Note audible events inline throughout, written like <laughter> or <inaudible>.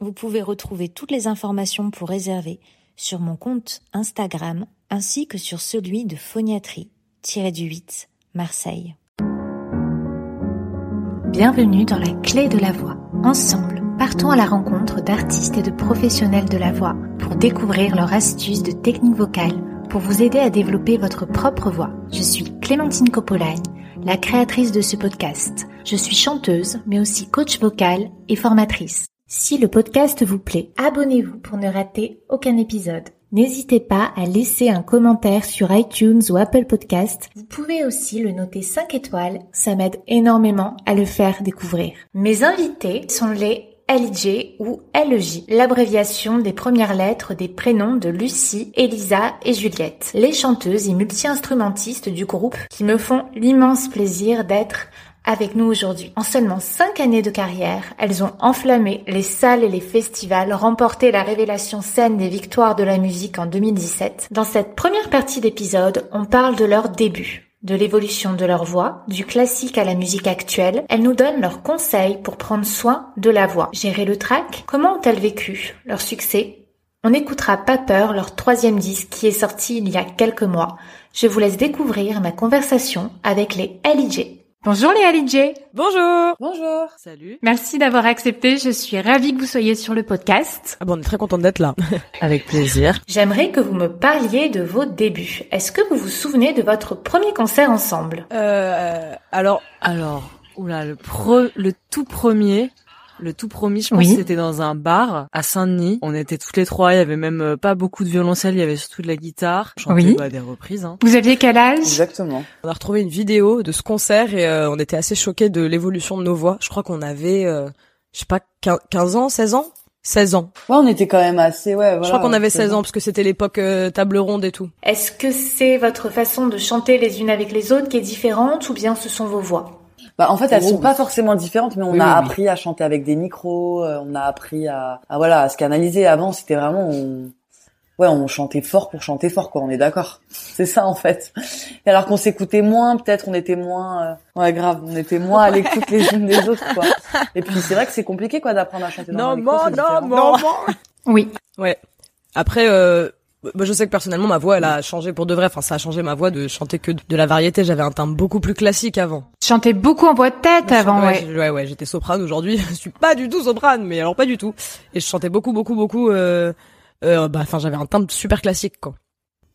Vous pouvez retrouver toutes les informations pour réserver sur mon compte Instagram ainsi que sur celui de phoniatrie-du-8 Marseille. Bienvenue dans la clé de la voix. Ensemble, partons à la rencontre d'artistes et de professionnels de la voix pour découvrir leurs astuces de technique vocale pour vous aider à développer votre propre voix. Je suis Clémentine Coppolagne, la créatrice de ce podcast. Je suis chanteuse, mais aussi coach vocal et formatrice. Si le podcast vous plaît, abonnez-vous pour ne rater aucun épisode. N'hésitez pas à laisser un commentaire sur iTunes ou Apple Podcast. Vous pouvez aussi le noter 5 étoiles, ça m'aide énormément à le faire découvrir. Mes invités sont les LJ ou LJ, l'abréviation des premières lettres des prénoms de Lucie, Elisa et Juliette, les chanteuses et multi-instrumentistes du groupe qui me font l'immense plaisir d'être avec nous aujourd'hui. En seulement cinq années de carrière, elles ont enflammé les salles et les festivals, remporté la révélation scène des victoires de la musique en 2017. Dans cette première partie d'épisode, on parle de leur début de l'évolution de leur voix, du classique à la musique actuelle, elles nous donnent leurs conseils pour prendre soin de la voix. Gérer le track Comment ont-elles vécu leur succès? On écoutera Pas peur, leur troisième disque qui est sorti il y a quelques mois. Je vous laisse découvrir ma conversation avec les LIJ. Bonjour les LJ. Bonjour. Bonjour. Salut. Merci d'avoir accepté. Je suis ravie que vous soyez sur le podcast. Ah bon, on est très contente d'être là. <laughs> Avec plaisir. J'aimerais que vous me parliez de vos débuts. Est-ce que vous vous souvenez de votre premier concert ensemble? Euh, alors, alors, oula, le pro, le tout premier, le tout premier, je pense que c'était dans un bar à Saint-Denis. On était toutes les trois, il y avait même euh, pas beaucoup de violoncelle, il y avait surtout de la guitare. Chantait Oui. bah, des reprises. Hein. Vous aviez quel âge? Exactement. On a retrouvé une vidéo de ce concert et euh, on était assez choqués de l'évolution de nos voix. Je crois qu'on avait, euh, je sais pas, 15 15 ans, 16 ans? 16 ans. Ouais, on était quand même assez, ouais, voilà. je crois qu'on avait 16 ans parce que c'était l'époque euh, table ronde et tout. Est-ce que c'est votre façon de chanter les unes avec les autres qui est différente ou bien ce sont vos voix? Bah, en fait, elles Oh, sont oui. pas forcément différentes, mais on Oui, a oui, oui. appris à chanter avec des micros, euh, on a appris à, à voilà, à se canaliser. Avant, c'était vraiment, on... ouais, on chantait fort pour chanter fort, quoi. On est d'accord. C'est ça, en fait. Et alors qu'on s'écoutait moins, peut-être, on était moins, euh, ouais, grave, on était moins à l'écoute les unes des autres, quoi. Et puis, c'est vrai que c'est compliqué, quoi, d'apprendre à chanter dans un micro. c'est différent. Oui. Ouais. Après, euh, je sais que personnellement, ma voix, elle a changé pour de vrai. Enfin, ça a changé ma voix de chanter que de la variété. J'avais un timbre beaucoup plus classique avant. Chantez beaucoup en voix de tête avant, ouais, ouais. ouais, ouais, j'étais soprane aujourd'hui. <laughs> je suis pas du tout soprane, mais alors pas du tout. Et je chantais beaucoup, beaucoup, beaucoup. Euh, euh, bah, enfin, j'avais un timbre super classique, quoi.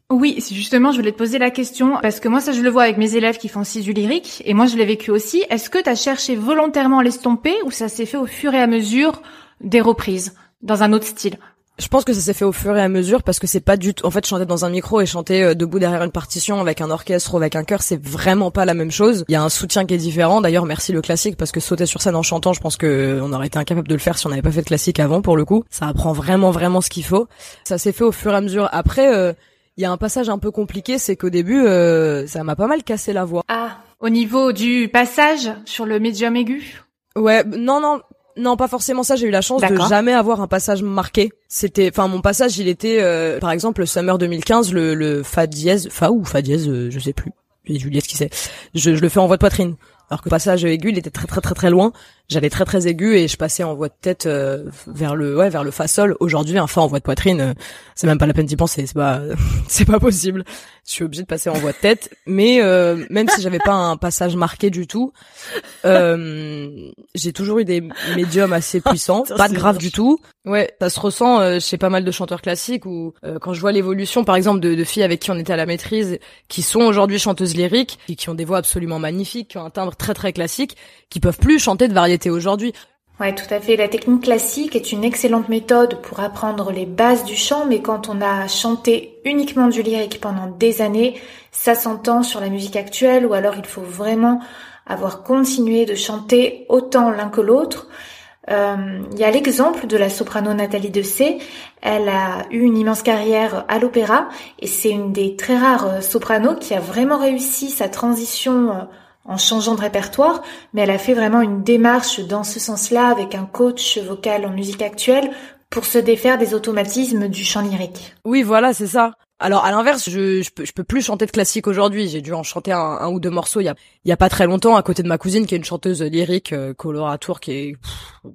Oui, justement, je voulais te poser la question, parce que moi, ça, je le vois avec mes élèves qui font aussi du lyrique, et moi, je l'ai vécu aussi. Est-ce que tu as cherché volontairement à l'estomper, ou ça s'est fait au fur et à mesure des reprises, dans un autre style? Je pense que ça s'est fait au fur et à mesure parce que c'est pas du tout. En fait, chanter dans un micro et chanter euh, debout derrière une partition avec un orchestre ou avec un chœur, c'est vraiment pas la même chose. Il y a un soutien qui est différent. D'ailleurs, merci le classique parce que sauter sur scène en chantant, je pense que euh, on aurait été incapable de le faire si on n'avait pas fait de classique avant. Pour le coup, ça apprend vraiment, vraiment ce qu'il faut. Ça s'est fait au fur et à mesure. Après, euh, il y a un passage un peu compliqué, c'est qu'au début, euh, ça m'a pas mal cassé la voix. Ah, au niveau du passage sur le médium aigu? Ouais, non, non, non, pas forcément ça. J'ai eu la chance de jamais avoir un passage marqué. C'était, enfin, mon passage, il était, euh, par exemple, le Summer 2015, le, le fa dièse, fa ou fa dièse, euh, je sais plus. Et Juliette qui sait. Je, je le fais en voix de poitrine. Alors que le passage aigu, il était très très très très loin. J'allais très très aigu et je passais en voix de tête euh, vers le ouais vers le fa sol. Aujourd'hui, un fa en voix de poitrine, euh, c'est même pas la peine d'y penser. C'est pas <laughs> c'est pas possible. Je suis obligée de passer en voix de tête. Mais euh, même si j'avais pas un passage marqué du tout, euh, j'ai toujours eu des médiums assez <laughs> puissants, Putain, pas de grave du tout. Ouais, ça se ressent euh, chez pas mal de chanteurs classiques ou quand je vois l'évolution, par exemple, de, de filles avec qui on était à la maîtrise, qui sont aujourd'hui chanteuses lyriques, et qui ont des voix absolument magnifiques, qui ont un timbre très très classique, qui peuvent plus chanter de tout à fait. La technique classique est une excellente méthode pour apprendre les bases du chant, mais quand on a chanté uniquement du lyrique pendant des années, ça s'entend sur la musique actuelle, ou alors il faut vraiment avoir continué de chanter autant l'un que l'autre. Euh, il y a l'exemple de la soprano Nathalie Dessay. Elle a eu une immense carrière à l'opéra et c'est une des très rares euh, sopranos qui a vraiment réussi sa transition euh, en changeant de répertoire, mais elle a fait vraiment une démarche dans ce sens-là avec un coach vocal en musique actuelle pour se défaire des automatismes du chant lyrique. Oui, voilà, c'est ça. Alors à l'inverse, je, je, peux, je peux plus chanter de classique aujourd'hui. J'ai dû en chanter un, un, ou deux morceaux il y a, il y a pas très longtemps à côté de ma cousine qui est une chanteuse lyrique euh, coloratour qui est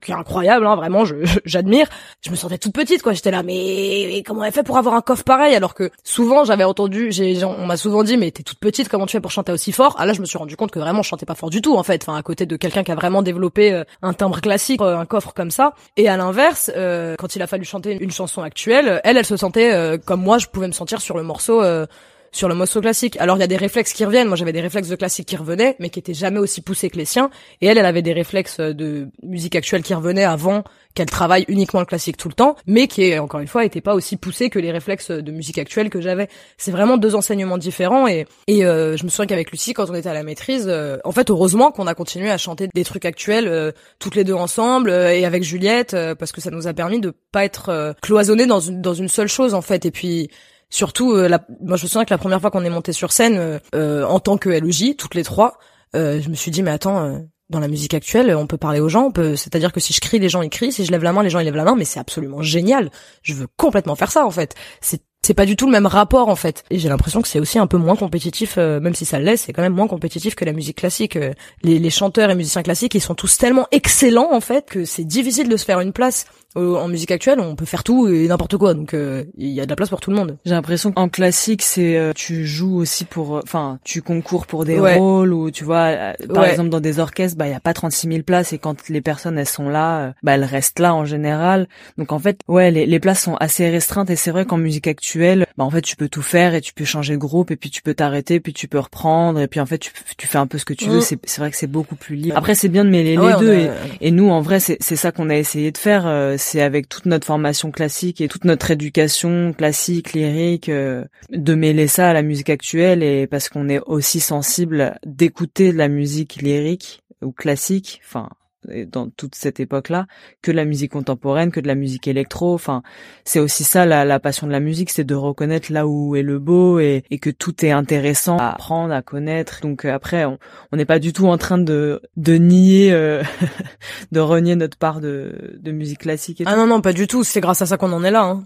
qui est incroyable, hein, vraiment, j'admire. Je me sentais toute petite quoi. J'étais là, mais, comment elle fait pour avoir un coffre pareil? Alors que souvent j'avais entendu, j'ai on m'a souvent dit mais t'es toute petite, comment tu fais pour chanter aussi fort? Ah là je me suis rendu compte que vraiment je chantais pas fort du tout en fait. Enfin à côté de quelqu'un qui a vraiment développé euh, un timbre classique, euh, un coffre comme ça. Et à l'inverse, quand il a fallu chanter une chanson actuelle, elle elle se sentait comme moi je pouvais me sentir sur le morceau euh, sur le morceau classique. Alors il y a des réflexes qui reviennent. Moi j'avais des réflexes de classique qui revenaient, mais qui étaient jamais aussi poussés que les siens. Et elle, elle avait des réflexes de musique actuelle qui revenaient avant qu'elle travaille uniquement le classique tout le temps, mais qui encore une fois était pas aussi poussé que les réflexes de musique actuelle que j'avais. C'est vraiment deux enseignements différents. Et et euh, je me souviens qu'avec Lucie, quand on était à la maîtrise, euh, en fait heureusement qu'on a continué à chanter des trucs actuels euh, toutes les deux ensemble et avec Juliette parce que ça nous a permis de pas être cloisonnés dans une dans une seule chose en fait. Et puis Surtout, euh, la, moi je me souviens que la première fois qu'on est monté sur scène euh, euh, en tant que LOJ, toutes les trois, je me suis dit mais attends, dans la musique actuelle, on peut parler aux gens, on peut, c'est-à-dire que si je crie, les gens ils crient, si je lève la main, les gens ils lèvent la main, mais c'est absolument génial. Je veux complètement faire ça en fait. C'est c'est pas du tout le même rapport en fait. Et j'ai l'impression que c'est aussi un peu moins compétitif, même si ça l'est, c'est quand même moins compétitif que la musique classique. les, les chanteurs et musiciens classiques, ils sont tous tellement excellents en fait que c'est difficile de se faire une place en musique actuelle, on peut faire tout et n'importe quoi, donc euh, il y a de la place pour tout le monde. J'ai l'impression qu'en classique, c'est euh, tu joues aussi pour, euh, enfin, tu concours pour des rôles ou tu vois, par exemple dans des orchestres, bah il y a pas 36 000 places et quand les personnes elles sont là, bah elles restent là en général. Donc en fait, ouais, les, les places sont assez restreintes et c'est vrai qu'en musique actuelle, bah en fait tu peux tout faire et tu peux changer de groupe et puis tu peux t'arrêter puis tu peux reprendre et puis en fait tu, tu fais un peu ce que tu veux. Mm. C'est c'est vrai que c'est beaucoup plus libre. Après c'est bien de mêler les deux et, et, nous en vrai c'est ça qu'on a essayé de faire c'est avec toute notre formation classique et toute notre éducation classique, lyrique, euh, de mêler ça à la musique actuelle et parce qu'on est aussi sensible d'écouter de la musique lyrique ou classique, enfin dans toute cette époque-là que la musique contemporaine, que de la musique électro. Enfin, c'est aussi ça la, passion de la musique, c'est de reconnaître là où est le beau et, que tout est intéressant à apprendre, à connaître. Donc euh, après, on n'est pas du tout en train de de nier, euh, <laughs> de renier notre part de, de musique classique. ah non non, pas du tout. C'est grâce à ça qu'on en est là. Hein.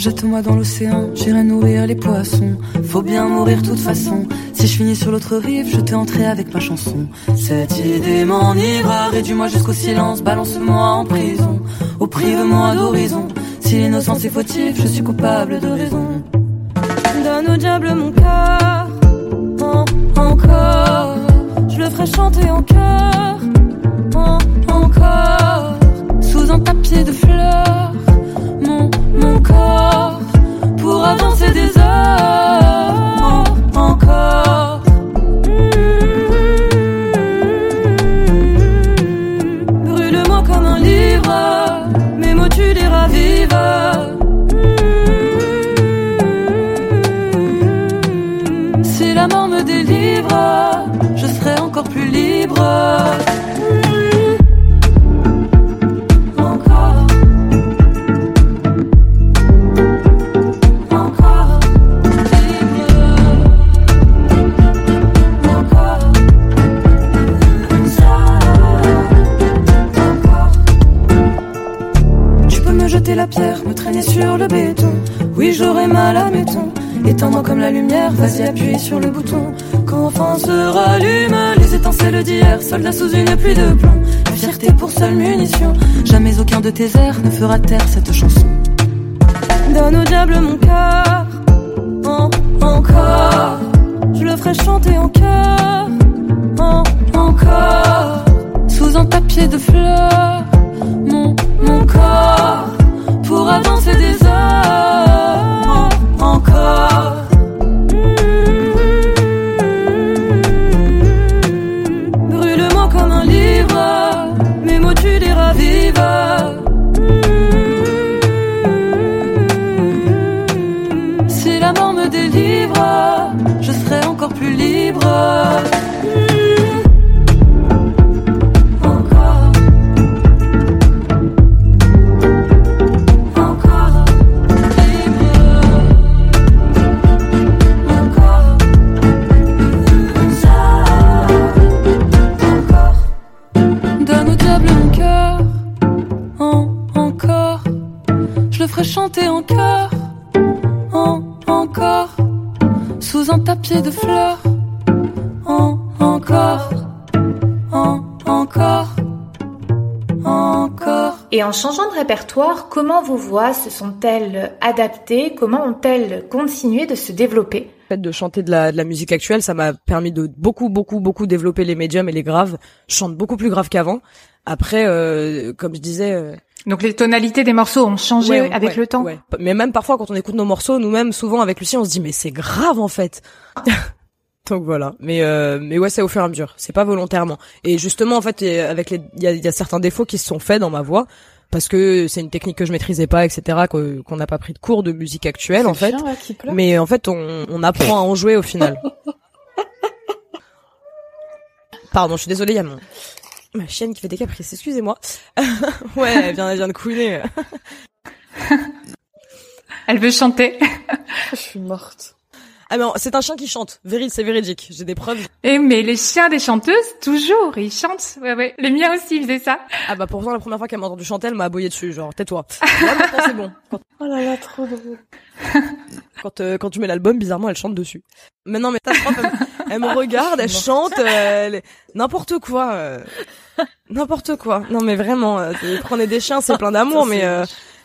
Jette-moi dans l'océan, j'irai nourrir les poissons. Faut bien mourir toute façon. Si je finis sur l'autre rive, je t'ai entré avec ma chanson. Cette idée m'enivra, réduis-moi jusqu'au silence, balance-moi en prison. Ou prive-moi d'horizon. Si l'innocence est fautive, je suis coupable de raison. Donne au diable mon cœur, encore. Je le ferai chanter en cœur, encore. Sous un tapis de fleurs pour avancer des la lumière, vas-y, appuie sur le bouton. Quand se rallument les étincelles d'hier, soldats sous une pluie de plomb. La fierté pour seule munition. Jamais aucun de tes airs ne fera taire cette chanson. Donne au diable mon cœur, encore. Je le ferai chanter en cœur, encore. Sous un tapis de fleurs, mon, mon corps pour avancer des heures chanter en chœur, en, encore, sous un tapis de fleurs, en, encore, en, encore, encore. Et en changeant de répertoire, comment vos voix se sont-elles adaptées? Comment ont-elles continué de se développer? Le fait de chanter de la, de la musique actuelle, ça m'a permis de beaucoup, beaucoup, beaucoup développer les médiums et les graves. Je chante beaucoup plus grave qu'avant. Après, euh, comme je disais, euh, donc les tonalités des morceaux ont changé avec le temps. Mais même parfois quand on écoute nos morceaux, nous-mêmes souvent avec Lucie, on se dit mais c'est grave en fait. <laughs> Donc voilà. Mais euh, mais ouais, c'est au fur et à mesure. C'est pas volontairement. Et justement en fait, avec les, il y a, y a, certains défauts qui se sont faits dans ma voix parce que c'est une technique que je maîtrisais pas, etc. Qu'on n'a pas pris de cours de musique actuelle en fait. mais en fait, on, on apprend à en jouer au final. <laughs> Pardon, je suis désolée, il y a mon Ma chienne qui fait des caprices, excusez-moi. <laughs> ouais, elle vient, elle vient de couiner. <laughs> elle veut chanter. Je suis morte. Ah non, c'est un chien qui chante. Véride, c'est véridique. J'ai des preuves. Eh mais les chiens des chanteuses, toujours, ils chantent. Ouais ouais. Les miens aussi ils faisaient ça. Ah bah pourtant la première fois qu'elle m'a entendu chanter, elle m'a aboyé dessus, genre tais-toi. C'est bon. Oh là là, trop drôle. <laughs> quand euh, quand tu mets l'album, bizarrement elle chante dessus. Mais non mais ta elle, me regarde, elle chante, euh, n'importe quoi. Euh, n'importe quoi. Non mais vraiment, euh, prenez des chiens, c'est plein d'amour, mais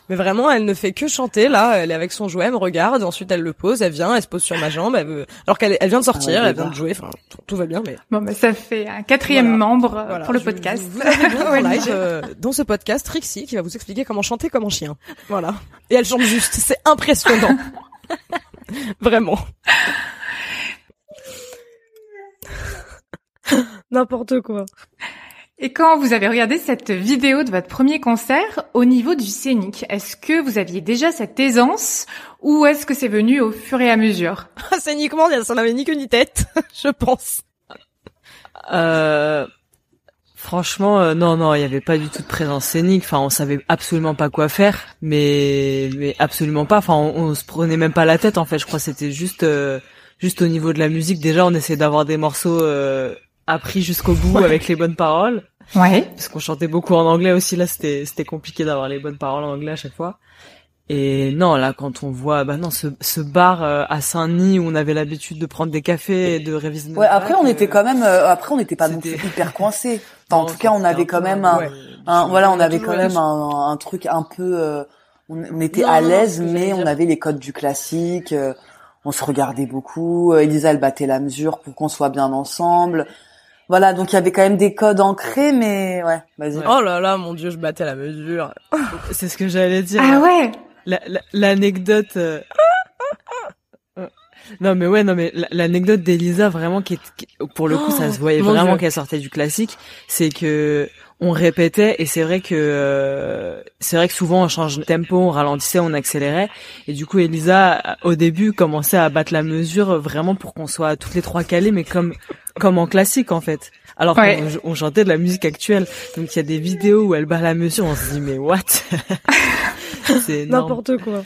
mais vraiment, elle ne fait que chanter là. Elle est avec son jouet, elle me regarde. Ensuite, elle le pose. Elle vient, elle se pose sur ma jambe. Elle veut... Alors qu'elle elle vient de sortir, ah elle vient de jouer. Enfin, tout, va bien. Mais bon, bah, ça fait un quatrième membre euh, pour le podcast. Vous, avez <laughs> live, euh, dans ce podcast Trixie qui va vous expliquer comment chanter comme un chien. Voilà. Et elle chante juste. C'est impressionnant. <laughs> Vraiment. <laughs> N'importe quoi. Et quand vous avez regardé cette vidéo de votre premier concert, au niveau du scénique, est-ce que vous aviez déjà cette aisance ou est-ce que c'est venu au fur et à mesure? <laughs> Scéniquement, ça n'avait ni queue ni tête, <laughs> je pense. Euh, franchement, euh, non, non, il n'y avait pas du tout de présence scénique. Enfin, on savait absolument pas quoi faire, mais mais absolument pas. Enfin, on, se prenait même pas la tête. En fait, je crois que c'était juste euh, juste au niveau de la musique. Déjà, on essayait d'avoir des morceaux appris jusqu'au bout avec les bonnes paroles. Ouais. Parce qu'on chantait beaucoup en anglais aussi. Là, c'était c'était compliqué d'avoir les bonnes paroles en anglais à chaque fois. Et non, là, quand on voit, bah non, ce, ce bar euh, à Saint-Denis où on avait l'habitude de prendre des cafés et de réviser. Ouais, après on était quand même, euh, après on n'était pas non plus hyper <laughs> coincé. Enfin, en tout cas, on avait quand même un, voilà, on avait quand même un, un truc un peu, euh, on, était à l'aise, mais on avait les codes du classique. On se regardait beaucoup. Elisa, elle battait la mesure pour qu'on soit bien ensemble. Voilà, donc il y avait quand même des codes ancrés, mais ouais, vas-y. Oh là là, mon dieu, je battais la mesure. <laughs> C'est ce que j'allais dire. Ah ouais. L'anecdote. <laughs> Euh, non mais ouais, non mais l'anecdote d'Elisa vraiment qui, est, pour le coup, ça se voyait oh, vraiment qu'elle sortait du classique, c'est que on répétait et c'est vrai que euh, c'est vrai que souvent on change de tempo, on ralentissait, on accélérait et du coup Elisa au début commençait à battre la mesure vraiment pour qu'on soit toutes les trois calées mais comme comme en classique en fait. Alors qu'on on chantait de la musique actuelle. Donc il y a des vidéos où elle bat la mesure, on se dit mais what? <laughs> C'est <laughs> n'importe quoi.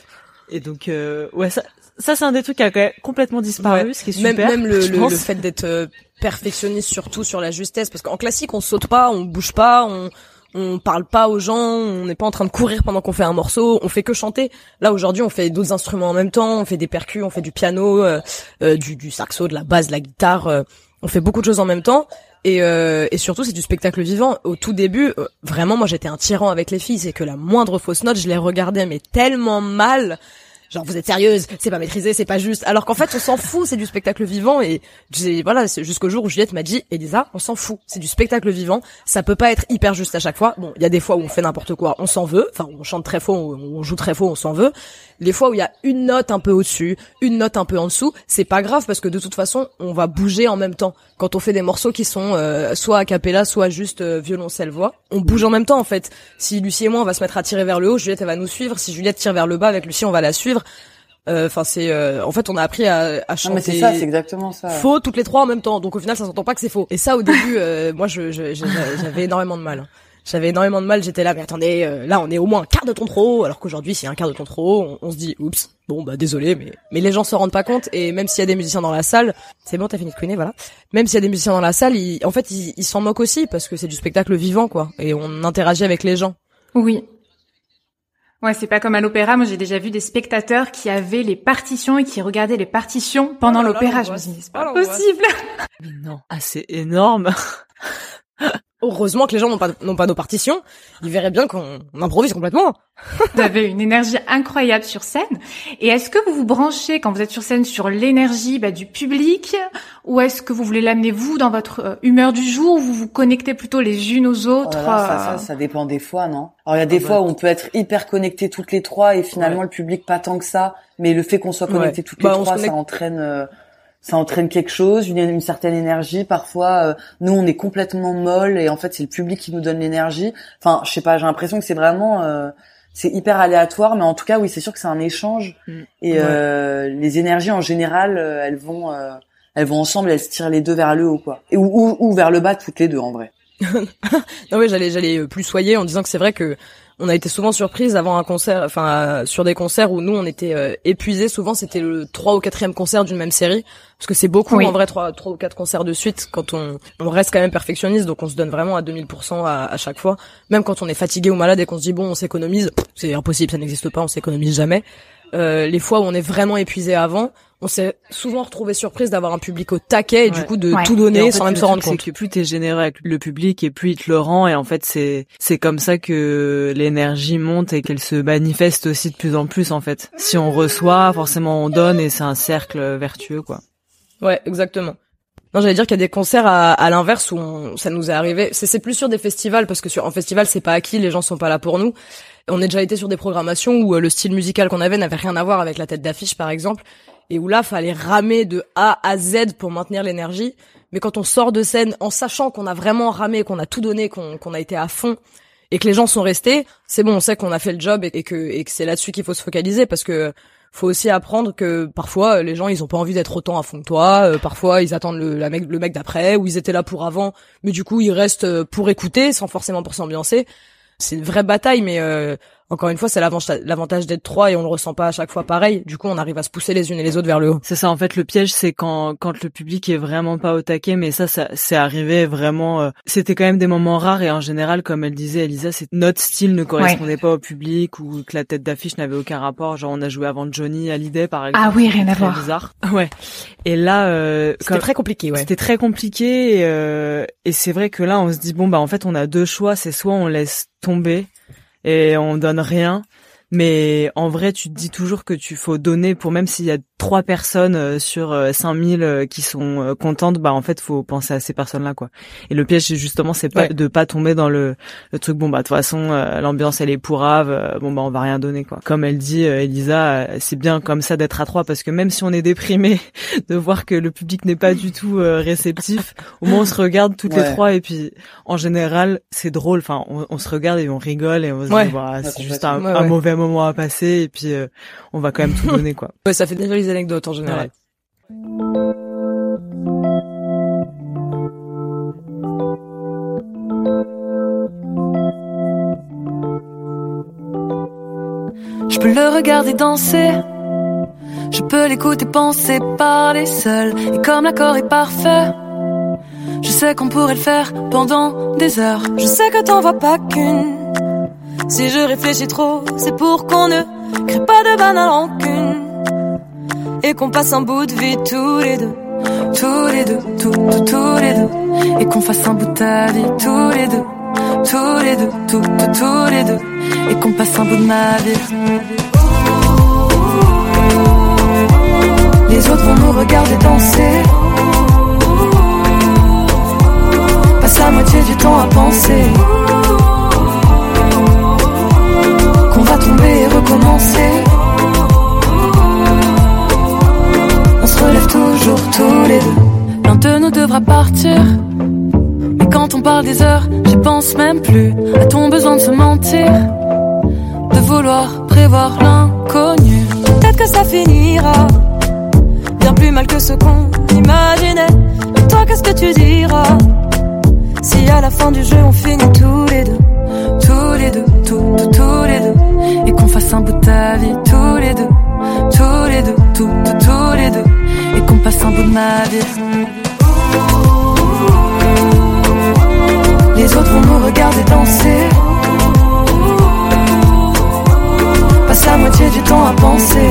Et donc euh, ouais ça ça c'est un des trucs qui a complètement disparu, ce qui est super. Même, même le, le, fait d'être euh, perfectionniste surtout sur la justesse, parce qu'en classique on saute pas, on bouge pas, on on parle pas aux gens, on n'est pas en train de courir pendant qu'on fait un morceau, on fait que chanter. Là aujourd'hui, on fait d'autres instruments en même temps, on fait des percus, on fait du piano, euh, euh du, du saxo, de la basse, de la guitare, euh, on fait beaucoup de choses en même temps. Et, euh, et surtout, c'est du spectacle vivant. Au tout début, vraiment, moi, j'étais un tyran avec les filles. C'est que la moindre fausse note, je les regardais mais tellement mal genre vous êtes sérieuse, c'est pas maîtrisé, c'est pas juste. Alors qu'en fait, on s'en fout, c'est du spectacle vivant et voilà, jusqu'au jour où Juliette m'a dit Elisa, on s'en fout, c'est du spectacle vivant, ça peut pas être hyper juste à chaque fois. Bon, il y a des fois où on fait n'importe quoi, on s'en veut, enfin on chante très faux, on joue très faux, on s'en veut. Les fois où il y a une note un peu au-dessus, une note un peu en dessous, c'est pas grave parce que de toute façon, on va bouger en même temps. Quand on fait des morceaux qui sont euh, soit a cappella, soit juste euh, violoncelle voix, on bouge en même temps en fait. Si Lucie et moi on va se mettre à tirer vers le haut, Juliette elle va nous suivre. Si Juliette tire vers le bas avec Lucie, on va la suivre Enfin, c'est en fait, on a appris à, à chanter. Non, mais c'est ça, c'est exactement ça. Faux toutes les trois en même temps. Donc au final, ça s'entend pas que c'est faux. Et ça, au début, moi, je, j'avais énormément de mal. J'avais énormément de mal, j'étais là, mais attendez, euh, là on est au moins un quart de ton trop, alors qu'aujourd'hui c'est un quart de ton trop, on, se dit, oups, bon bah désolé, mais mais les gens se rendent pas compte, et même s'il y a des musiciens dans la salle, c'est bon, t'as fini de couiner, voilà. Même s'il y a des musiciens dans la salle, ils, en fait ils s'en moquent aussi, parce que c'est du spectacle vivant, quoi, et on interagit avec les gens. Oui. Ouais, c'est pas comme à l'opéra. Moi, j'ai déjà vu des spectateurs qui avaient les partitions et qui regardaient les partitions pendant oh l'opéra. Je me dis, c'est pas oh possible. Mais non. Ah, c'est énorme. <laughs> Heureusement que les gens n'ont pas, n'ont pas nos partitions. Ils verraient bien qu'on improvise complètement. <laughs> vous avez une énergie incroyable sur scène. Et est-ce que vous vous branchez quand vous êtes sur scène sur l'énergie bah, du public? Ou est-ce que vous voulez l'amener vous dans votre euh, humeur du jour ou vous vous connectez plutôt les unes aux autres oh ça, ça, ça, dépend des fois, non? Alors il y a des ah fois bah. où on peut être hyper connectés toutes les trois et finalement le public pas tant que ça. Mais le fait qu'on soit connectés toutes les bah, trois, ça entraîne... Euh, ça entraîne quelque chose, une, une certaine énergie. Parfois, euh, nous, on est complètement molle et en fait, c'est le public qui nous donne l'énergie. Enfin, je sais pas, j'ai l'impression que c'est vraiment, euh, c'est hyper aléatoire, mais en tout cas, oui, c'est sûr que c'est un échange mm. et euh, les énergies en général, elles vont, elles vont ensemble, elles se tirent les deux vers le haut, quoi, et, ou, ou, vers le bas, toutes les deux, en vrai. <laughs> non oui, j'allais j'allais plus soyer en disant que c'est vrai que on a été souvent surprise avant un concert, enfin sur des concerts où nous on était euh, épuisés. Souvent c'était le trois ou quatrième concert d'une même série, parce que c'est beaucoup en vrai trois trois ou quatre concerts de suite quand on on reste quand même perfectionniste, donc on se donne vraiment à 2000% à, à chaque fois. Même quand on est fatigué ou malade et qu'on se dit bon on s'économise, c'est impossible, ça n'existe pas, on s'économise jamais. Euh, les fois où on est vraiment épuisé avant, on s'est souvent retrouvé surprise d'avoir un public au taquet et du coup de tout donner sans même se rendre compte. Que plus t'es généreux avec le public et plus il te le rend et en fait c'est c'est comme ça que l'énergie monte et qu'elle se manifeste aussi de plus en plus en fait. Si on reçoit, forcément on donne et c'est un cercle vertueux quoi. Ouais, exactement. Non, j'allais dire qu'il y a des concerts à, à l'inverse où ça nous est arrivé. C'est plus sur des festivals parce que sur en festival c'est pas acquis, les gens sont pas là pour nous. On a déjà été sur des programmations où euh, le style musical qu'on avait n'avait rien à voir avec la tête d'affiche par exemple et où là fallait ramer de A à Z pour maintenir l'énergie. Mais quand on sort de scène en sachant qu'on a vraiment ramé, qu'on a tout donné, qu'on a été à fond et que les gens sont restés, c'est bon, on sait qu'on a fait le job et, que, et que c'est là-dessus qu'il faut se focaliser parce que faut aussi apprendre que parfois les gens ils ont pas envie d'être autant à fond que toi, euh, parfois ils attendent le, mec, le mec d'après ou ils étaient là pour avant, mais du coup ils restent euh, pour écouter sans forcément pour s'ambiancer. C'est une vraie bataille, mais euh, encore une fois, c'est l'avantage d'être trois et on le ressent pas à chaque fois pareil. Du coup, on arrive à se pousser les unes et les autres vers le haut. C'est ça, en fait, le piège, c'est quand quand le public est vraiment pas au taquet, mais ça, ça c'est arrivé vraiment. Euh, c'était quand même des moments rares et en général, comme elle disait, Elisa, c'est notre style ne correspondait pas au public ou que la tête d'affiche n'avait aucun rapport. Genre, on a joué avant Johnny Hallyday, par exemple. Ah oui, rien à voir. Bizarre. <laughs> Ouais. Et là, euh, c'était très compliqué. Ouais. C'était très compliqué et, euh, et c'est vrai que là, on se dit bon bah en fait, on a deux choix. C'est soit on laisse tomber et on donne rien mais en vrai, tu te dis toujours que tu faut donner pour même s'il y a trois personnes euh, sur 5000 euh, euh, qui sont contentes, bah en fait, faut penser à ces personnes-là quoi. Et le piège justement, c'est pas de pas tomber dans le, le truc bon bah de toute façon l'ambiance elle est pourrave, bon bah on va rien donner quoi. Comme elle dit Elisa, c'est bien comme ça d'être à trois parce que même si on est déprimé <laughs> de voir que le public n'est pas du tout réceptif, au moins on se regarde toutes les trois et puis en général, c'est drôle, enfin on, on, se regarde et on rigole et on se dit bah, c'est juste un, un mauvais moment à passer et puis euh, on va quand même tout <laughs> donner quoi. Ouais, ça fait des jolies anecdotes en général. Je peux le regarder danser. Je peux l'écouter penser parler seul. Et comme l'accord est parfait, je sais qu'on pourrait le faire pendant des heures. Je sais que t'en vois pas qu'une. Si je réfléchis trop, c'est pour qu'on ne crée pas de banale rancune. Et qu'on passe un bout de vie tous les deux. Tous les deux, tous, tous, tous les deux. Et qu'on fasse un bout de ta vie tous les deux. Tous les deux, tous, tous, tous les deux. Et qu'on passe un bout de ma vie. Les autres vont nous regarder danser. Passe la moitié du temps à penser. Et recommencer. On se relève toujours tous les deux. L'un de nous devra partir. Mais quand on parle des heures, j'y pense même plus. A-t-on besoin de se mentir? De vouloir prévoir l'inconnu? Que ça finira bien plus mal que ce qu'on imaginait. Toi, qu'est-ce que tu diras? Si à la fin du jeu on finit tous les deux, deux, tous, les deux, et qu'on fasse un bout de ta vie tous les deux, tous les deux, tous, tous, tous les deux, et qu'on passe un bout de ma vie. Les autres vont nous regarder danser. Passe la moitié du temps à penser.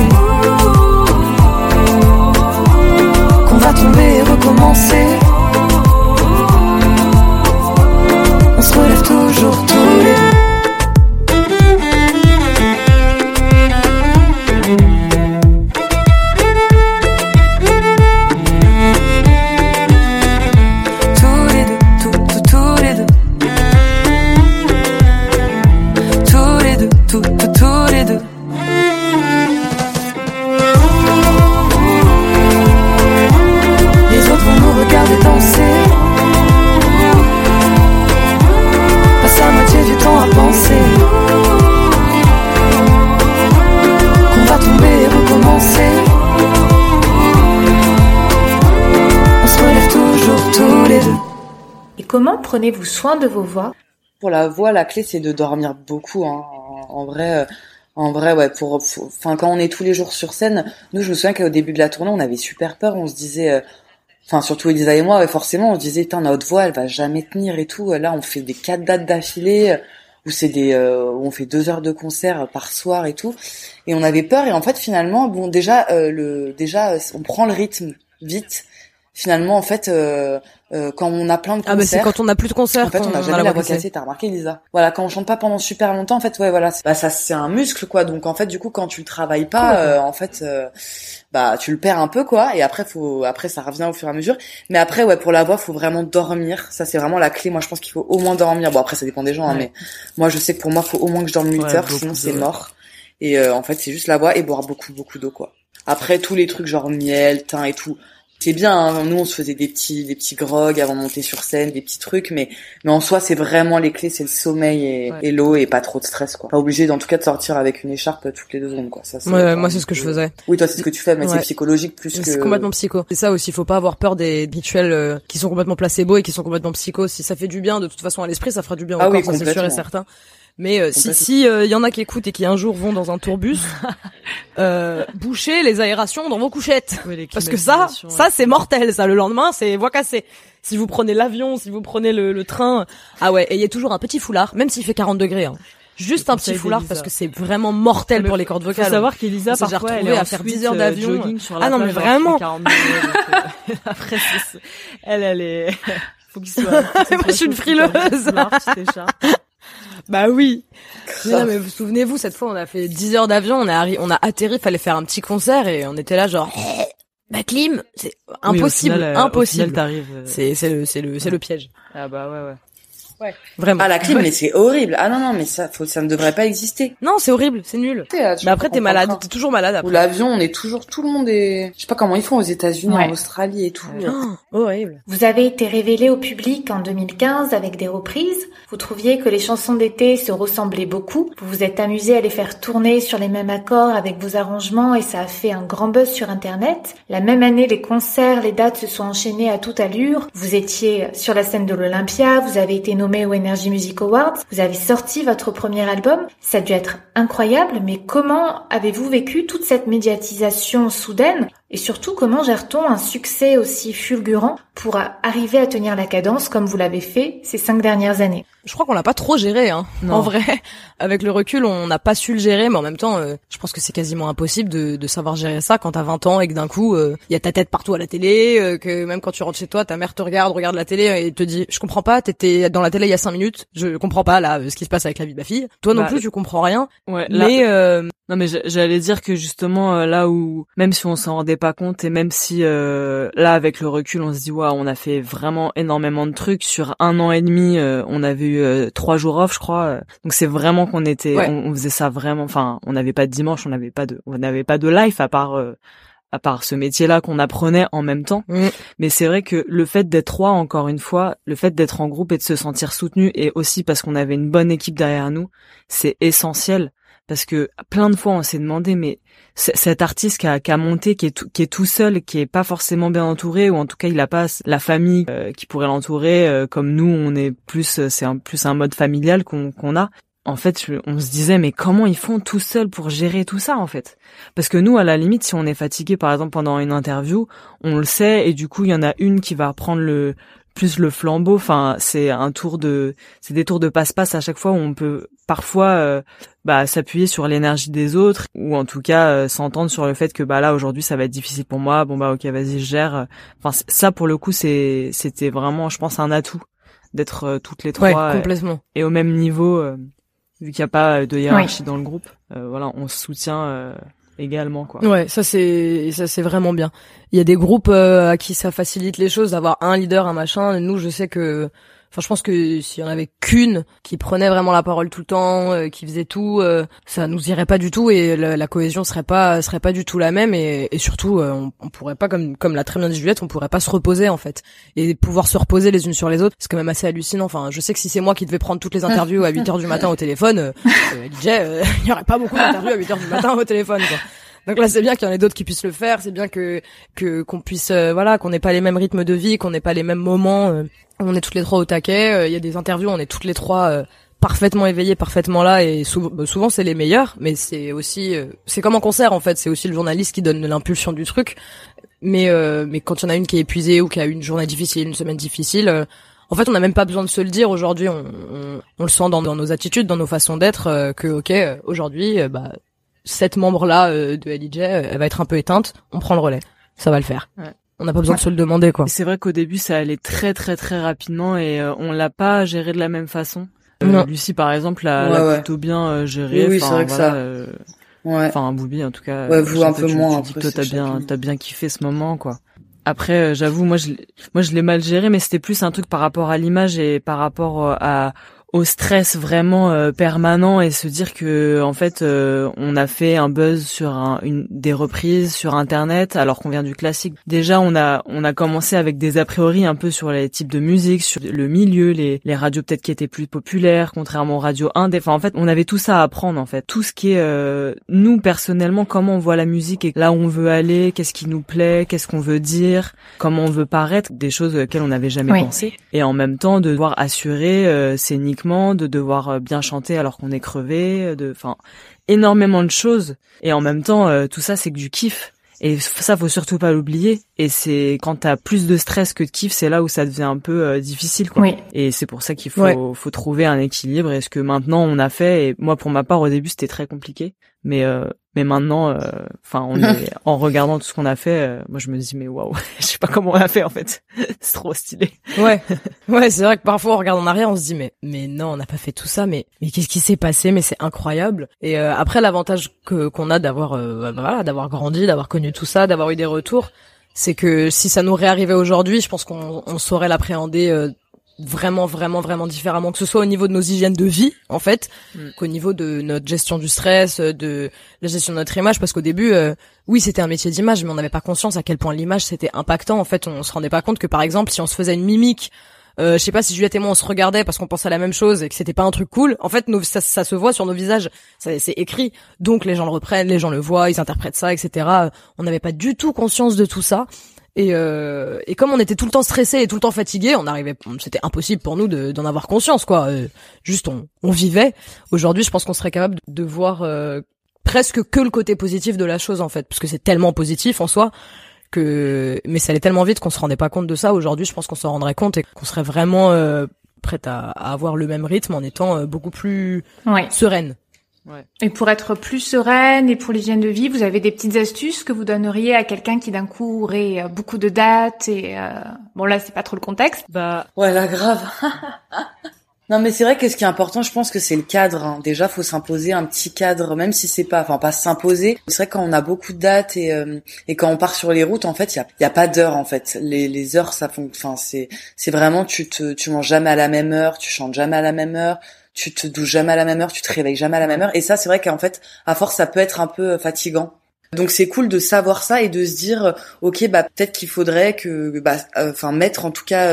Prenez-vous soin de vos voix Pour la voix, la clé c'est de dormir beaucoup. Hein. En, vrai, euh, en vrai, ouais. Pour, enfin, quand on est tous les jours sur scène, nous, je me souviens qu'au début de la tournée, on avait super peur. On se disait, euh, enfin, surtout Elisa et moi, forcément, on se disait, notre voix, elle va jamais tenir et tout. Là, on fait des quatre dates d'affilée. euh, Où c'est des, on fait deux heures de concert par soir et tout, et on avait peur et en fait finalement bon déjà le déjà on prend le rythme vite finalement en fait euh, euh, quand on a plein de Ah bah c'est concerts quand on a plus de concerts. en fait, on n'a jamais a la voix cassée. t'as remarqué, Lisa? Voilà, quand on chante pas pendant super longtemps, en fait, ouais, voilà, c'est- bah ça c'est un muscle, quoi. Donc en fait, du coup, quand tu le travailles pas, euh, en fait, euh, bah tu le perds un peu, quoi. Et après, faut, après ça revient au fur et à mesure. Mais après, ouais, pour la voix, faut vraiment dormir. Ça, c'est vraiment la clé. Moi, je pense qu'il faut au moins dormir. Bon, après, ça dépend des gens, hein, mais moi, je sais que pour moi, faut au moins que je dorme 8 Ouais, heures, sinon c'est mort. Et euh, en fait, c'est juste la voix et boire beaucoup, beaucoup d'eau, quoi. Après, tous les trucs genre miel, thym et tout. C'est bien, hein. nous on se faisait des petits des petits grogs avant de monter sur scène, des petits trucs, mais mais en soi c'est vraiment les clés, c'est le sommeil et, Ouais. et l'eau et pas trop de stress quoi. Pas obligé en tout cas de sortir avec une écharpe toutes les deux secondes quoi. Ça, Ouais, moi c'est ce que je faisais. Oui toi c'est ce que tu fais, mais Ouais. c'est psychologique plus que. C'est complètement psycho. C'est ça aussi, faut pas avoir peur des rituels euh, qui sont complètement placebo et qui sont complètement psycho. Si ça fait du bien de toute façon à l'esprit, ça fera du bien au Ah oui, ça, c'est sûr et certain. Mais euh, si si euh, y en a qui écoutent et qui un jour vont dans un tourbus, <laughs> euh, bouchez les aérations dans vos couchettes. Parce que ça, ça c'est mortel. Ça, le lendemain, c'est voix cassée. Si vous prenez l'avion, si vous prenez le, le train, ah ouais, ayez toujours un petit foulard, même s'il fait 40 degrés. Hein. Juste un petit foulard parce que c'est vraiment mortel Mais pour les cordes Faut vocales. savoir qu'Elisa parfois elle est à faire suite, 10 heures euh, d'avion. la Ah non, mais vraiment. alors qu'il fait 40 degrés, donc, euh, <laughs> Après elle elle est <laughs> faut qu'il soit Moi, je suis une frileuse. Bah oui. Mais non, mais vous souvenez-vous, cette fois, on a fait 10 heures d'avion, on a, on a atterri, fallait faire un petit concert et on était là genre, Eh, ma clim, c'est Oui, au impossible, final, euh, impossible. euh, C'est, c'est le, c'est le, c'est le piège. Ah bah ouais ouais. Vraiment. Ah la clim, mais c'est horrible. Ah non non, mais ça faut ça ne devrait pas exister. Non, c'est horrible, c'est nul. Là, Mais après, t'es malade, t'es toujours malade Ou après. l'avion, on est toujours tout le monde est. Je sais pas comment ils font aux États-Unis, Ouais. en Australie et tout. Oh, horrible. Vous avez été révélé au public en 2015 avec des reprises. Vous trouviez que les chansons d'été se ressemblaient beaucoup. Vous vous êtes amusé à les faire tourner sur les mêmes accords avec vos arrangements et ça a fait un grand buzz sur Internet. La même année, les concerts, les dates se sont enchaînés à toute allure. Vous étiez sur la scène de l'Olympia, vous avez été nommé au Energy Music Awards, vous avez sorti votre premier album. Ça a dû être incroyable, mais comment avez-vous vécu toute cette médiatisation soudaine? Et surtout, comment gère-t-on un succès aussi fulgurant pour arriver à tenir la cadence comme vous l'avez fait ces cinq dernières années? Je crois qu'on l'a pas trop géré, hein. Non. En vrai, avec le recul, on n'a pas su le gérer, mais en même temps, euh, je pense que c'est quasiment impossible de, de savoir gérer ça quand t'as 20 ans et que d'un coup, il y a ta tête partout à la télé, euh, que même quand tu rentres chez toi, ta mère te regarde, regarde la télé et te dit, je comprends pas, t'étais dans la télé il y a 5 minutes, je comprends pas là euh, ce qui se passe avec la vie de ma fille. Toi non Bah, plus, tu comprends rien. Ouais, là- Mais euh, Non mais j'a- j'allais dire que justement euh, là où même si on s'en rendait pas compte et même si euh, là avec le recul on se dit waouh on a fait vraiment énormément de trucs sur un an et demi euh, on avait eu euh, trois jours off je crois donc c'est vraiment qu'on était Ouais. on, on faisait ça vraiment enfin on n'avait pas de dimanche on n'avait pas de on n'avait pas de life à part à part ce métier là qu'on apprenait en même temps Mm. mais c'est vrai que le fait d'être trois encore une fois le fait d'être en groupe et de se sentir soutenu et aussi parce qu'on avait une bonne équipe derrière nous c'est essentiel parce que plein de fois on s'est demandé mais cet artiste qui a, monté, qui est, tout, seul, qui est pas forcément bien entouré, ou en tout cas il a pas la famille euh, qui pourrait l'entourer, euh, comme nous on est plus, c'est un, plus un mode familial qu'on a. En fait, on se disait mais comment ils font tout seuls pour gérer tout ça en fait? Parce que nous, à la limite, si on est fatigué par exemple pendant une interview, on le sait et du coup il y en a une qui va prendre le plus le flambeau. Enfin, c'est c'est des tours de passe-passe à chaque fois où on peut parfois euh, bah, s'appuyer sur l'énergie des autres ou en tout cas euh, s'entendre sur le fait que bah là aujourd'hui ça va être difficile pour moi. Bon bah ok vas-y je gère. Enfin ça pour le coup c'est c'était vraiment je pense un atout d'être euh, toutes les trois complètement. et au même niveau vu qu'il n'y a pas de hiérarchie dans le groupe. voilà on se soutient également quoi. Ouais, ça c'est ça c'est vraiment bien. Il y a des groupes euh, à qui ça facilite les choses d'avoir un leader, un machin. Nous, je sais que Enfin, je pense que s'il y en avait qu'une qui prenait vraiment la parole tout le temps, euh, qui faisait tout, euh, ça nous irait pas du tout et la, cohésion serait pas serait pas du tout la même et, et surtout on, on, pourrait pas comme comme l'a très bien dit Juliette, on pourrait pas se reposer en fait et pouvoir se reposer les unes sur les autres, c'est quand même assez hallucinant. Enfin, je sais que si c'est moi qui devais prendre toutes les interviews à 8 heures du matin au téléphone, euh, <laughs> <laughs> il y aurait pas beaucoup d'interviews à 8 heures du matin au téléphone. Quoi. Donc là, c'est bien qu'il y en ait d'autres qui puissent le faire. C'est bien que que qu'on puisse, euh, voilà, qu'on n'ait pas les mêmes rythmes de vie, qu'on n'ait pas les mêmes moments. Euh, on est toutes les trois au taquet. Euh, il y a des interviews, on est toutes les trois parfaitement éveillées, parfaitement là. Et bah, souvent, c'est les meilleurs. Mais c'est aussi, c'est comme en concert en fait. C'est aussi le journaliste qui donne l'impulsion du truc. Mais mais quand il y en a une qui est épuisée ou qui a eu une journée difficile, une semaine difficile. en fait, on n'a même pas besoin de se le dire aujourd'hui. On, on, le sent dans, dans, nos attitudes, dans nos façons d'être, que ok, aujourd'hui, bah cette membre-là euh, de LIJ, euh, elle va être un peu éteinte, on prend le relais. Ça va le faire. On n'a pas besoin de se le demander, quoi. C'est vrai qu'au début, ça allait très très très rapidement et euh, on l'a pas géré de la même façon. Lucie, par exemple, l'a, plutôt bien géré. Oui, c'est vrai que ça. Ouais. Enfin, Boubi, en tout cas. Ouais, vous un peu moins. Tu dis que toi, t'as bien, t'as bien kiffé ce moment, quoi. Après, j'avoue, moi, je, moi, je l'ai mal géré, mais c'était plus un truc par rapport à l'image et par rapport à au stress vraiment euh, permanent et se dire que en fait euh, on a fait un buzz sur un, une des reprises sur internet alors qu'on vient du classique. Déjà on a on a commencé avec des a priori un peu sur les types de musique, sur le milieu, les, les radios peut-être qui étaient plus populaires contrairement aux radios indé. Enfin en fait on avait tout ça à apprendre en fait. Tout ce qui est euh, nous personnellement comment on voit la musique et là où on veut aller, qu'est-ce qui nous plaît, qu'est-ce qu'on veut dire, comment on veut paraître, des choses auxquelles on n'avait jamais pensé et en même temps de devoir assurer euh, de devoir euh, bien chanter alors qu'on est crevé, euh, de, enfin, énormément de choses. Et en même temps, euh, tout ça, c'est que du kiff. Et ça, faut surtout pas l'oublier. Et c'est quand t'as plus de stress que de kiff, c'est là où ça devient un peu difficile, quoi. Et c'est pour ça qu'il faut, faut trouver un équilibre. Et ce que maintenant on a fait, et moi pour ma part au début c'était très compliqué, mais mais maintenant, euh, enfin, on est <laughs> en regardant tout ce qu'on a fait, euh, moi je me dis mais waouh, <laughs> je sais pas comment on a fait en fait. <laughs> c'est trop stylé. Ouais, ouais, c'est vrai que parfois on regarde en arrière, on se dit mais mais non, on n'a pas fait tout ça, mais mais qu'est-ce qui s'est passé? Mais c'est incroyable. Et euh, après l'avantage que qu'on a d'avoir bah, voilà, d'avoir grandi, d'avoir connu tout ça, d'avoir eu des retours, c'est que si ça nous réarrivait aujourd'hui, je pense qu'on on saurait l'appréhender vraiment vraiment vraiment différemment que ce soit au niveau de nos hygiènes de vie en fait mm. qu'au niveau de notre gestion du stress de la gestion de notre image parce qu'au début euh, oui c'était un métier d'image mais on n'avait pas conscience à quel point l'image c'était impactant en fait on se rendait pas compte que par exemple si on se faisait une mimique euh, je sais pas si Juliette et moi on se regardait parce qu'on pensait à la même chose et que c'était pas un truc cool. En fait, nos, ça, ça, se voit sur nos visages, c'est écrit. Donc les gens le reprennent, les gens le voient, ils interprètent ça, etc. On n'avait pas du tout conscience de tout ça. Et, euh, et comme on était tout le temps stressé et tout le temps fatigué, on arrivait, c'était impossible pour nous d'en avoir conscience, quoi. Euh, juste, on, on vivait. Aujourd'hui, je pense qu'on serait capable de, voir euh, presque que le côté positif de la chose, en fait, parce que c'est tellement positif en soi que, mais ça allait tellement vite qu'on se rendait pas compte de ça. Aujourd'hui, je pense qu'on s'en rendrait compte et qu'on serait vraiment euh, prête à, à, avoir le même rythme en étant beaucoup plus sereine. Et pour être plus sereine et pour l'hygiène de vie, vous avez des petites astuces que vous donneriez à quelqu'un qui d'un coup aurait euh, beaucoup de dates et euh... bon là c'est pas trop le contexte. Bah ouais là grave. <laughs> non mais c'est vrai que ce qui est important, je pense que c'est le cadre. Hein. Déjà faut s'imposer un petit cadre, même si c'est pas, enfin pas s'imposer. C'est vrai quand on a beaucoup de dates et euh, et quand on part sur les routes, en fait il y a, y a pas d'heure en fait. Les, les heures ça font, enfin c'est c'est vraiment tu te tu manges jamais à la même heure, tu chantes jamais à la même heure tu te douches jamais à la même heure, tu te réveilles jamais à la même heure. Et ça, c'est vrai qu'en fait, à force, ça peut être un peu fatigant. Donc c'est cool de savoir ça et de se dire ok bah peut-être qu'il faudrait que bah enfin mettre en tout cas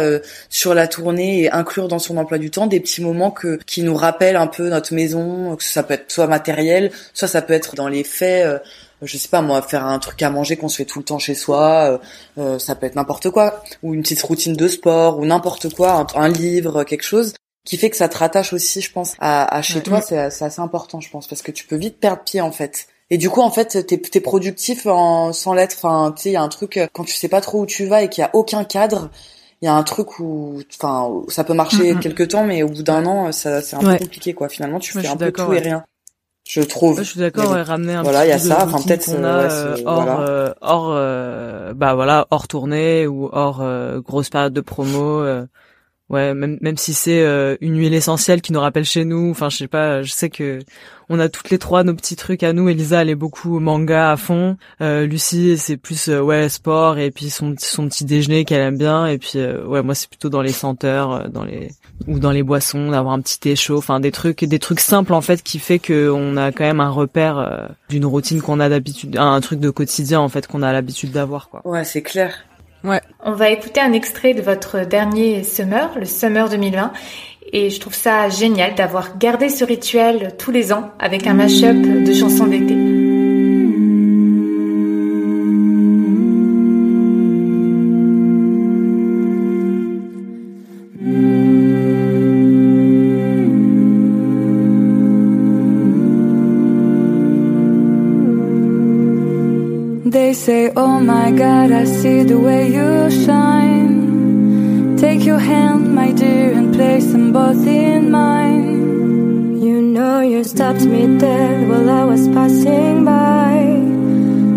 sur la tournée et inclure dans son emploi du temps des petits moments que qui nous rappellent un peu notre maison, que ça peut être soit matériel, soit ça peut être dans les faits je sais pas moi faire un truc à manger qu'on se fait tout le temps chez soi euh, euh, ça peut être n'importe quoi ou une petite routine de sport ou n'importe quoi un, livre quelque chose qui fait que ça te rattache aussi je pense à, chez toi c'est assez important je pense parce que tu peux vite perdre pied en fait. Et du coup en fait t'es es productif en, sans l'être. Enfin tu sais il y a un truc quand tu sais pas trop où tu vas et qu'il y a aucun cadre il y a un truc où enfin ça peut marcher quelque temps mais au bout d'un an ça c'est un peu compliqué quoi. Finalement tu fais un peu tout et rien je trouve. je suis d'accord, ouais, ramener un voilà, il y a ça, enfin peut-être qu'on a euh, hors, euh, hors, euh, bah voilà, hors tournée ou hors grosse période de promo. Ouais, même même si c'est une huile essentielle qui nous rappelle chez nous. Enfin, je sais pas, je sais que on a toutes les trois nos petits trucs à nous. Elisa, elle est beaucoup manga à fond. Euh, Lucie, c'est plus euh, ouais sport et puis son son petit déjeuner qu'elle aime bien. Et puis euh, ouais, moi c'est plutôt dans les senteurs, euh, dans les ou dans les boissons, d'avoir un petit thé chaud. Enfin des trucs des trucs simples en fait qui fait que on a quand même un repère d'une routine qu'on a d'habitude, un truc de quotidien en fait qu'on a l'habitude d'avoir quoi. Ouais, c'est clair. On va écouter un extrait de votre dernier Summer, le Summer 2020. Et je trouve ça génial d'avoir gardé ce rituel tous les ans avec un mashup de chansons d'été. Oh my God, I see the way you shine. Take your hand, my dear, and place them both in mine. You know you stopped me dead while I was passing by.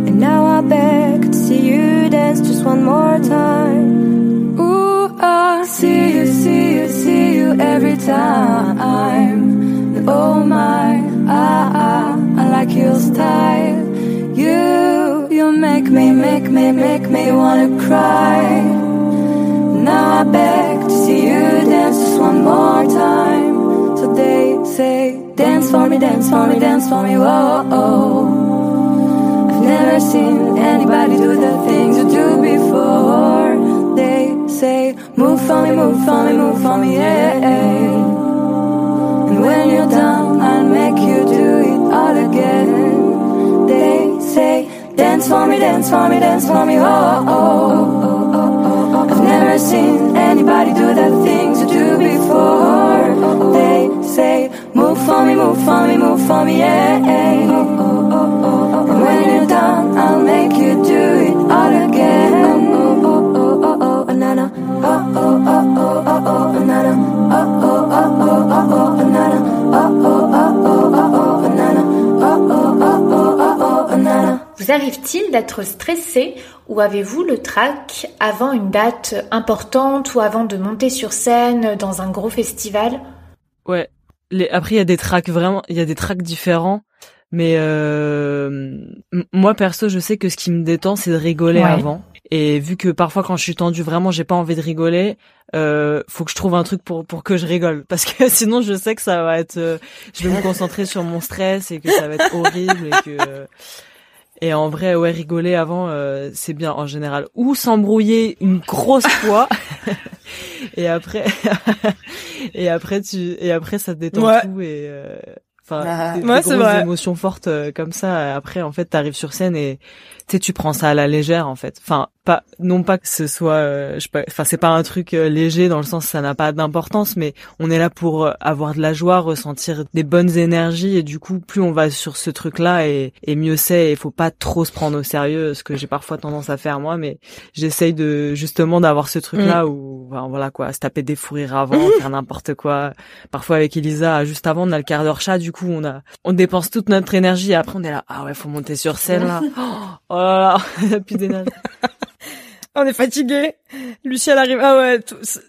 And now I beg to see you dance just one more time. Ooh, I see you, see you, see you every time. Oh my, ah, ah, I like your style. You make me, make me, make me wanna cry. Now I beg to see you dance just one more time. So they say, dance for me, dance for me, dance for me, whoa. oh. I've never seen anybody do the things you do before. They say, move for me, move for me, move for me, yeah. And when you're done, I'll make you do it all again. They say, dance for me, dance for me, dance for me, oh, oh, oh, oh, oh. I've never seen anybody do the things you do before. They say, move for me, move for me, move for me, yeah. And when you're done, I'll make you do it all again. Oh, oh, oh, oh, oh, oh. Oh, oh, oh, oh, oh, oh, Vous arrive-t-il d'être stressé ou avez-vous le trac avant une date importante ou avant de monter sur scène dans un gros festival? Ouais. Les, après, il y a des tracks vraiment, il y a des tracks différents. Mais euh, moi perso, je sais que ce qui me détend, c'est de rigoler avant. Et vu que parfois quand je suis tendue, vraiment, j'ai pas envie de rigoler, euh, faut que je trouve un truc pour pour que je rigole, parce que <laughs> sinon je sais que ça va être, euh, je vais me concentrer sur mon stress et que ça va être horrible et que et en vrai, ouais, rigoler avant, euh, c'est bien en général. Ou s'embrouiller une grosse fois. <laughs> et après, <laughs> et après tu, et après ça te détend tout et. Euh, enfin, Ah. des, Ouais, des c'est grosses vrai. émotions fortes euh, comme ça. Après, en fait, t'arrives sur scène et sais, tu prends ça à la légère, en fait. Enfin, pas, non pas que ce soit, euh, je sais pas, enfin, c'est pas un truc euh, léger dans le sens ça n'a pas d'importance, mais on est là pour euh, avoir de la joie, ressentir des bonnes énergies et du coup, plus on va sur ce truc-là et, et mieux c'est. Il faut pas trop se prendre au sérieux, ce que j'ai parfois tendance à faire moi, mais j'essaye de justement d'avoir ce truc-là où, enfin, voilà quoi, se taper des fous rires avant, <laughs> faire n'importe quoi. Parfois avec Elisa, juste avant, on a le quart d'heure chat, du coup, on a, on dépense toute notre énergie et après on est là, ah ouais, faut monter sur scène là. <laughs> Oh <laughs> plus d'énergie. On est fatigué. Lucie, elle arrive. Ah ouais.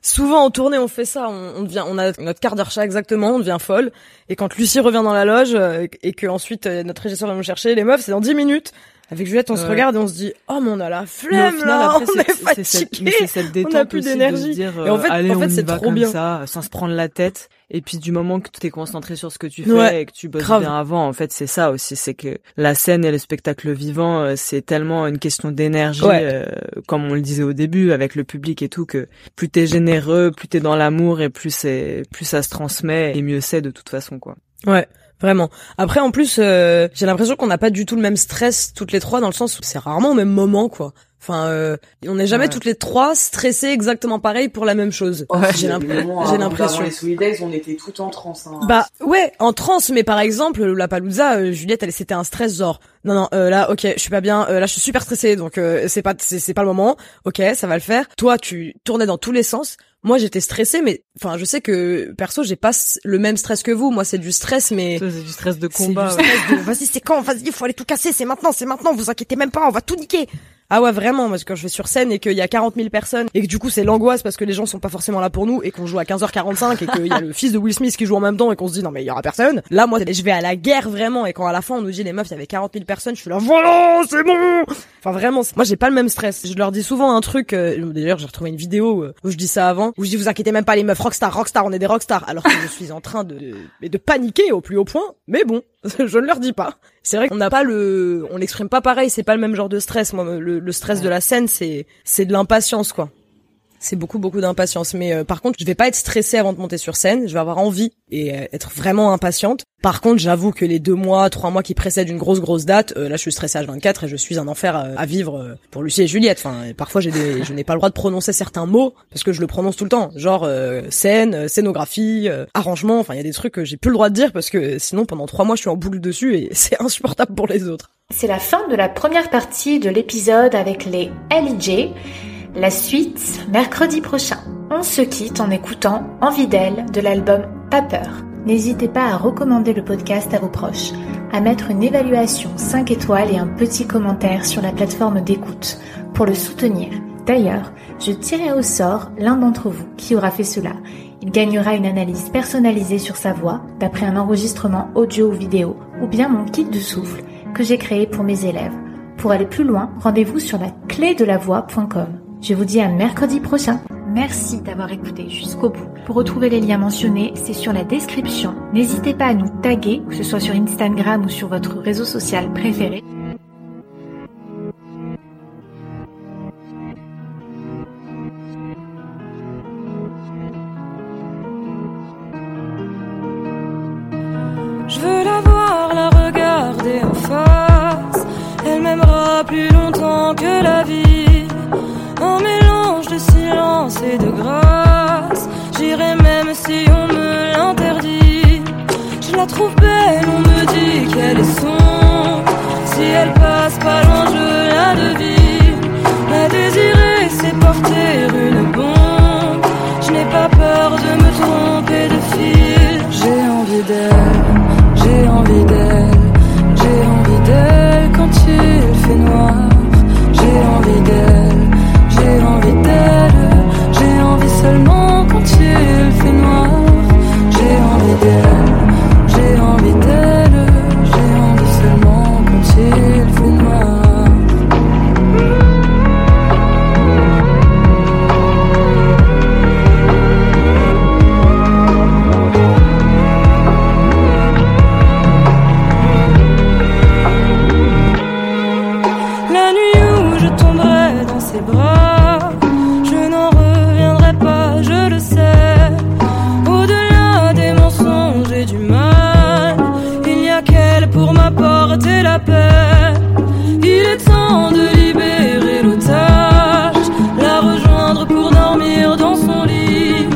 souvent en tournée, on fait ça. On, on devient, on a notre quart d'heure chat exactement. On devient folle. Et quand Lucie revient dans la loge euh, et que ensuite euh, notre régisseur va nous chercher, les meufs, c'est dans 10 minutes. Avec Juliette, on se regarde et on se dit, oh mais on a la flemme là, on est fatigué, c'est cette détente on a plus d'énergie. et en fait, allez, en fait, c'est trop bien. ça, sans se prendre la tête. Et puis du moment que tu es concentré sur ce que tu fais et que tu bosses bien avant, en fait, c'est ça aussi, c'est que la scène et le spectacle vivant, euh, c'est tellement une question d'énergie, euh, comme on le disait au début, avec le public et tout, que plus t'es généreux, plus t'es dans l'amour et plus c'est, plus ça se transmet et mieux c'est de toute façon, quoi. Ouais. Vraiment. Après, en plus, euh, j'ai l'impression qu'on n'a pas du tout le même stress toutes les trois, dans le sens où c'est rarement au même moment, quoi. Enfin, euh, on n'est jamais toutes les trois stressées exactement pareil pour la même chose. j'ai l'impression. les on était tout en transe. Hein. Bah ouais, en transe. Mais par exemple, la Palouza, euh, Juliette, elle c'était un stress genre. Non non, euh, là, ok, je suis pas bien. là, je suis super stressée, donc c'est pas c'est pas le moment. Ok, ça va le faire. Toi, tu tournais dans tous les sens. Moi, j'étais stressée, mais enfin, je sais que perso, j'ai pas le même stress que vous. Moi, c'est du stress, mais c'est du stress de combat. Vas-y, c'est quand? Vas-y, il faut aller tout casser. C'est maintenant, c'est maintenant. Vous inquiétez même pas, on va tout niquer. Ah ouais, vraiment, parce que quand je vais sur scène et qu'il y a 40 000 personnes et que du coup c'est l'angoisse parce que les gens sont pas forcément là pour nous et qu'on joue à 15h45 et qu'il y a le <laughs> fils de Will Smith qui joue en même temps et qu'on se dit non mais il y aura personne. Là, moi, je vais à la guerre vraiment et quand à la fin on nous dit les meufs, il y avait 40 000 personnes, je suis là voilà, c'est bon. Enfin vraiment, moi j'ai pas le même stress. Je leur dis souvent un truc. Euh, D'ailleurs, j'ai retrouvé une vidéo euh, où je dis ça avant, où je dis vous inquiétez même pas les meufs, rockstar, rockstar, on est des rockstars, alors que je suis en train de de, de paniquer au plus haut point. Mais bon, <laughs> je ne leur dis pas. C'est vrai qu'on n'a pas le, on l'exprime pas pareil. C'est pas le même genre de stress. Moi, le, le stress de la scène, c'est c'est de l'impatience, quoi c'est beaucoup beaucoup d'impatience. Mais euh, par contre je vais pas être stressée avant de monter sur scène. Je vais avoir envie et euh, être vraiment impatiente. Par contre j'avoue que les deux mois trois mois qui précèdent une grosse grosse date euh, là je suis stressée à 24 et je suis un enfer à vivre pour Lucie et Juliette. Enfin parfois j'ai des <laughs> je n'ai pas le droit de prononcer certains mots parce que je le prononce tout le temps. Genre scène scénographie arrangement. Enfin il y a des trucs que j'ai plus le droit de dire parce que sinon pendant trois mois je suis en boucle dessus et <laughs> c'est insupportable pour les autres. C'est la fin de la première partie de l'épisode avec les LJ la suite, mercredi prochain. On se quitte en écoutant Envie d'elle de l'album Pas peur. N'hésitez pas à recommander le podcast à vos proches, à mettre une évaluation 5 étoiles et un petit commentaire sur la plateforme d'écoute pour le soutenir. D'ailleurs, je tirerai au sort l'un d'entre vous qui aura fait cela. Il gagnera une analyse personnalisée sur sa voix d'après un enregistrement audio ou vidéo ou bien mon kit de souffle que j'ai créé pour mes élèves. Pour aller plus loin, rendez-vous sur la clé. Je vous dis à mercredi prochain. Merci d'avoir écouté jusqu'au bout. Pour retrouver les liens mentionnés, c'est sur la description. N'hésitez pas à nous taguer, que ce soit sur Instagram ou sur votre réseau social préféré. Il est temps de libérer l'otage, la rejoindre pour dormir dans son lit.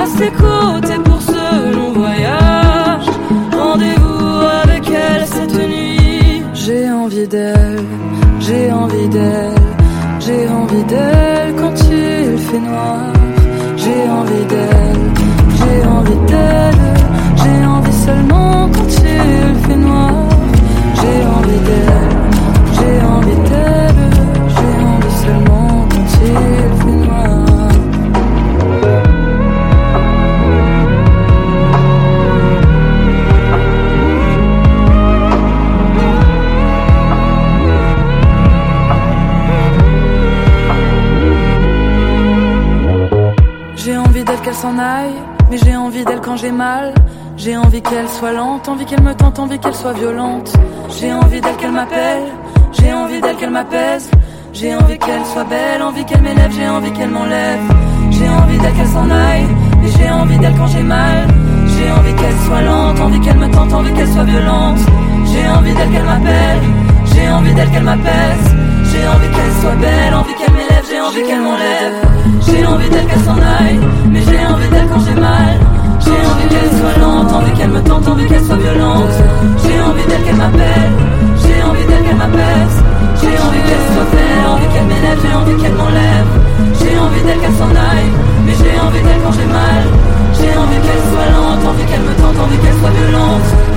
À ses côtés pour ce long voyage. Rendez-vous avec elle cette nuit. J'ai envie d'elle, j'ai envie d'elle, j'ai envie d'elle quand il fait noir. Envie d'elle quand j'ai mal. J'ai envie qu'elle soit lente, envie qu'elle me tente, envie qu'elle soit violente. J'ai envie d'elle qu'elle m'appelle, j'ai envie d'elle qu'elle m'apaise. J'ai envie qu'elle soit belle, envie qu'elle m'élève, j'ai envie qu'elle m'enlève. J'ai envie d'elle qu'elle s'en aille, mais j'ai envie d'elle quand j'ai mal. J'ai envie qu'elle soit lente, envie qu'elle me tente, envie qu'elle soit violente. J'ai envie d'elle qu'elle m'appelle, j'ai envie d'elle qu'elle m'apaise. J'ai envie qu'elle soit belle, envie qu'elle m'élève, j'ai envie qu'elle m'enlève. J'ai envie d'elle qu'elle s'en aille, mais j'ai envie qu'elle soit lente, envie qu'elle me tente, envie qu'elle soit violente. J'ai envie d'elle qu'elle m'appelle, j'ai envie d'elle qu'elle m'apaise. J'ai envie qu'elle soit belle, envie qu'elle m'élève, j'ai envie qu'elle m'enlève. J'ai envie d'elle qu'elle s'en aille, mais j'ai envie d'elle quand j'ai mal. J'ai envie qu'elle soit lente, envie qu'elle me tente, envie qu'elle soit violente.